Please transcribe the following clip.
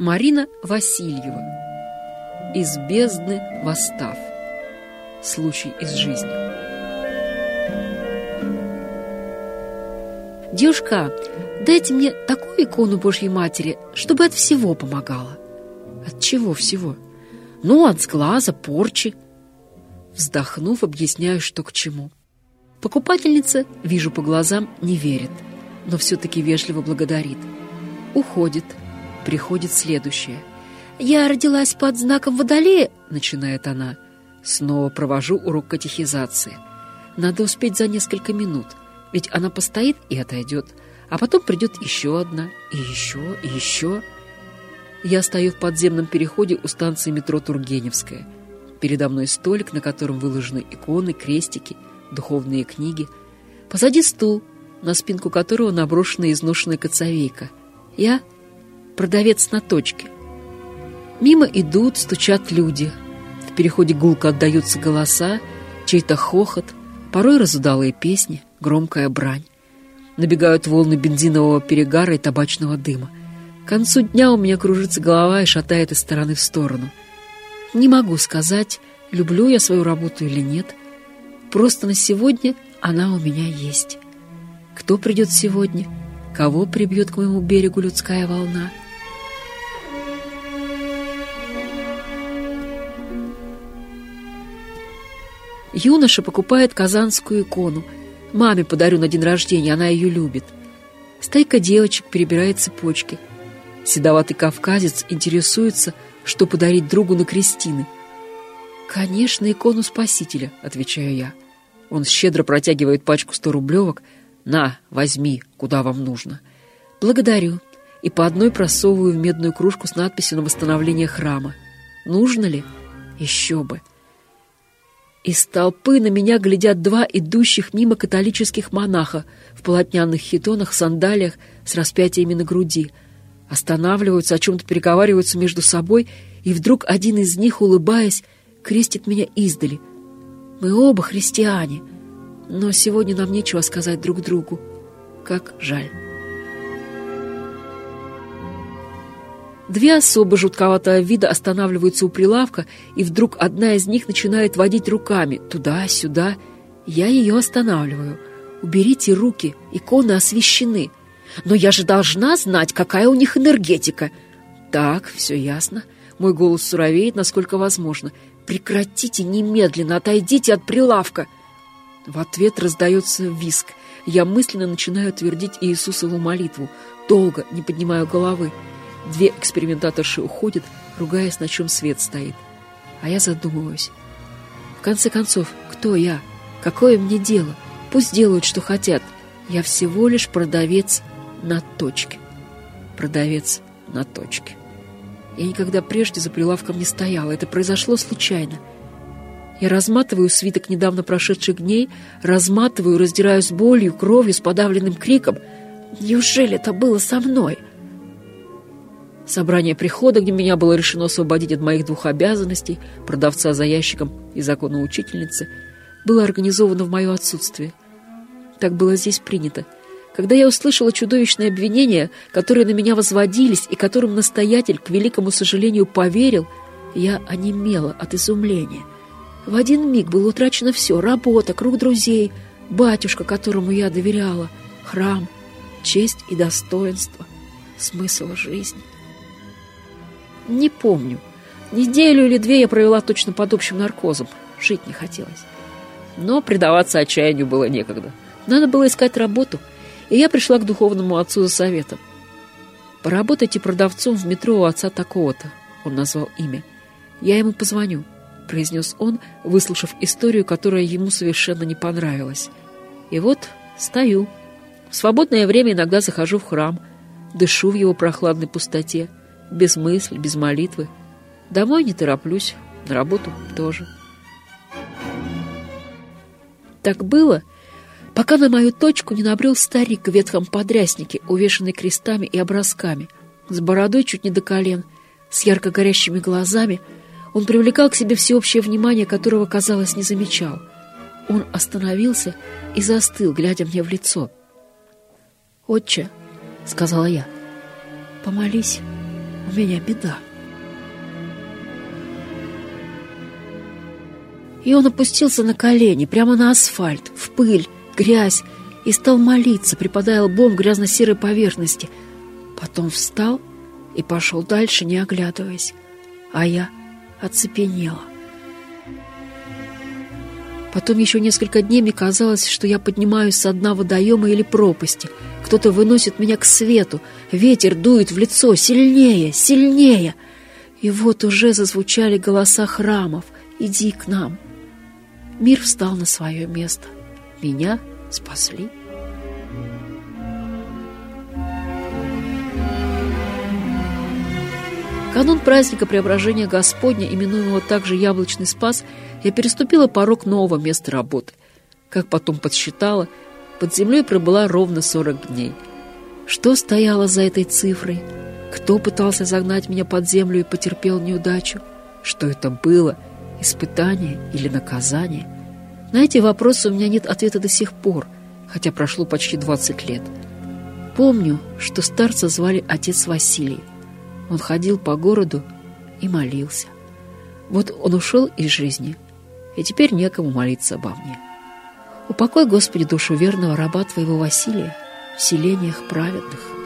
Марина Васильева. Из бездны восстав. Случай из жизни. Девушка, дайте мне такую икону Божьей Матери, чтобы от всего помогала. От чего всего? Ну, от сглаза, порчи. Вздохнув, объясняю, что к чему. Покупательница, вижу по глазам, не верит, но все-таки вежливо благодарит. Уходит. Приходит следующее. «Я родилась под знаком Водолея», — начинает она. Снова провожу урок катехизации. Надо успеть за несколько минут, ведь она постоит и отойдет, а потом придет еще одна, и еще, и еще. Я стою в подземном переходе у станции метро Тургеневская. Передо мной столик, на котором выложены иконы, крестики, духовные книги. Позади стул, на спинку которого наброшена изношенная коцовейка. Я продавец на точке. Мимо идут, стучат люди. В переходе гулко отдаются голоса, чей-то хохот, порой разудалые песни, громкая брань. Набегают волны бензинового перегара и табачного дыма. К концу дня у меня кружится голова и шатает из стороны в сторону. Не могу сказать, люблю я свою работу или нет. Просто на сегодня она у меня есть. Кто придет сегодня? Кого прибьет к моему берегу людская волна? Юноша покупает казанскую икону. Маме подарю на день рождения, она ее любит. Стайка девочек перебирает цепочки. Седоватый кавказец интересуется, что подарить другу на крестины. «Конечно, икону Спасителя», — отвечаю я. Он щедро протягивает пачку сто рублевок. «На, возьми, куда вам нужно». «Благодарю» и по одной просовываю в медную кружку с надписью на восстановление храма. «Нужно ли?» «Еще бы!» Из толпы на меня глядят два идущих мимо католических монаха в полотняных хитонах, сандалиях с распятиями на груди. Останавливаются, о чем-то переговариваются между собой, и вдруг один из них, улыбаясь, крестит меня издали. Мы оба христиане, но сегодня нам нечего сказать друг другу. Как жаль. Две особы жутковатого вида останавливаются у прилавка, и вдруг одна из них начинает водить руками туда-сюда. Я ее останавливаю. «Уберите руки, иконы освещены». «Но я же должна знать, какая у них энергетика». «Так, все ясно». Мой голос суровеет, насколько возможно. «Прекратите немедленно, отойдите от прилавка!» В ответ раздается виск. Я мысленно начинаю твердить Иисусову молитву. Долго, не поднимаю головы. Две экспериментаторши уходят, ругаясь, на чем свет стоит. А я задумываюсь. В конце концов, кто я? Какое мне дело? Пусть делают, что хотят. Я всего лишь продавец на точке. Продавец на точке. Я никогда прежде за прилавком не стояла. Это произошло случайно. Я разматываю свиток недавно прошедших дней, разматываю, раздираюсь болью, кровью, с подавленным криком. Неужели это было со мной?» Собрание прихода, где меня было решено освободить от моих двух обязанностей, продавца за ящиком и законной учительницы, было организовано в мое отсутствие. Так было здесь принято. Когда я услышала чудовищные обвинения, которые на меня возводились и которым настоятель, к великому сожалению, поверил, я онемела от изумления. В один миг было утрачено все — работа, круг друзей, батюшка, которому я доверяла, храм, честь и достоинство, смысл жизни. Не помню. Неделю или две я провела точно под общим наркозом. Жить не хотелось. Но предаваться отчаянию было некогда. Надо было искать работу, и я пришла к духовному отцу за советом. «Поработайте продавцом в метро у отца такого-то», — он назвал имя. «Я ему позвоню», — произнес он, выслушав историю, которая ему совершенно не понравилась. «И вот стою. В свободное время иногда захожу в храм, дышу в его прохладной пустоте, без мысли, без молитвы. Домой не тороплюсь, на работу тоже. Так было, пока на мою точку не набрел старик в ветхом подряснике, увешанный крестами и образками, с бородой чуть не до колен, с ярко горящими глазами. Он привлекал к себе всеобщее внимание, которого, казалось, не замечал. Он остановился и застыл, глядя мне в лицо. «Отче», — сказала я, — «помолись». У меня беда. И он опустился на колени, прямо на асфальт, в пыль, грязь, и стал молиться, припадая лбом к грязно-серой поверхности. Потом встал и пошел дальше, не оглядываясь. А я оцепенела. Потом еще несколько дней мне казалось, что я поднимаюсь с дна водоема или пропасти. Кто-то выносит меня к свету. Ветер дует в лицо. Сильнее, сильнее. И вот уже зазвучали голоса храмов. «Иди к нам». Мир встал на свое место. Меня спасли. канун праздника Преображения Господня, именуемого также Яблочный Спас, я переступила порог нового места работы. Как потом подсчитала, под землей пробыла ровно 40 дней. Что стояло за этой цифрой? Кто пытался загнать меня под землю и потерпел неудачу? Что это было? Испытание или наказание? На эти вопросы у меня нет ответа до сих пор, хотя прошло почти 20 лет. Помню, что старца звали отец Василий. Он ходил по городу и молился. Вот он ушел из жизни, и теперь некому молиться обо мне. Упокой, Господи, душу верного раба Твоего Василия в селениях праведных.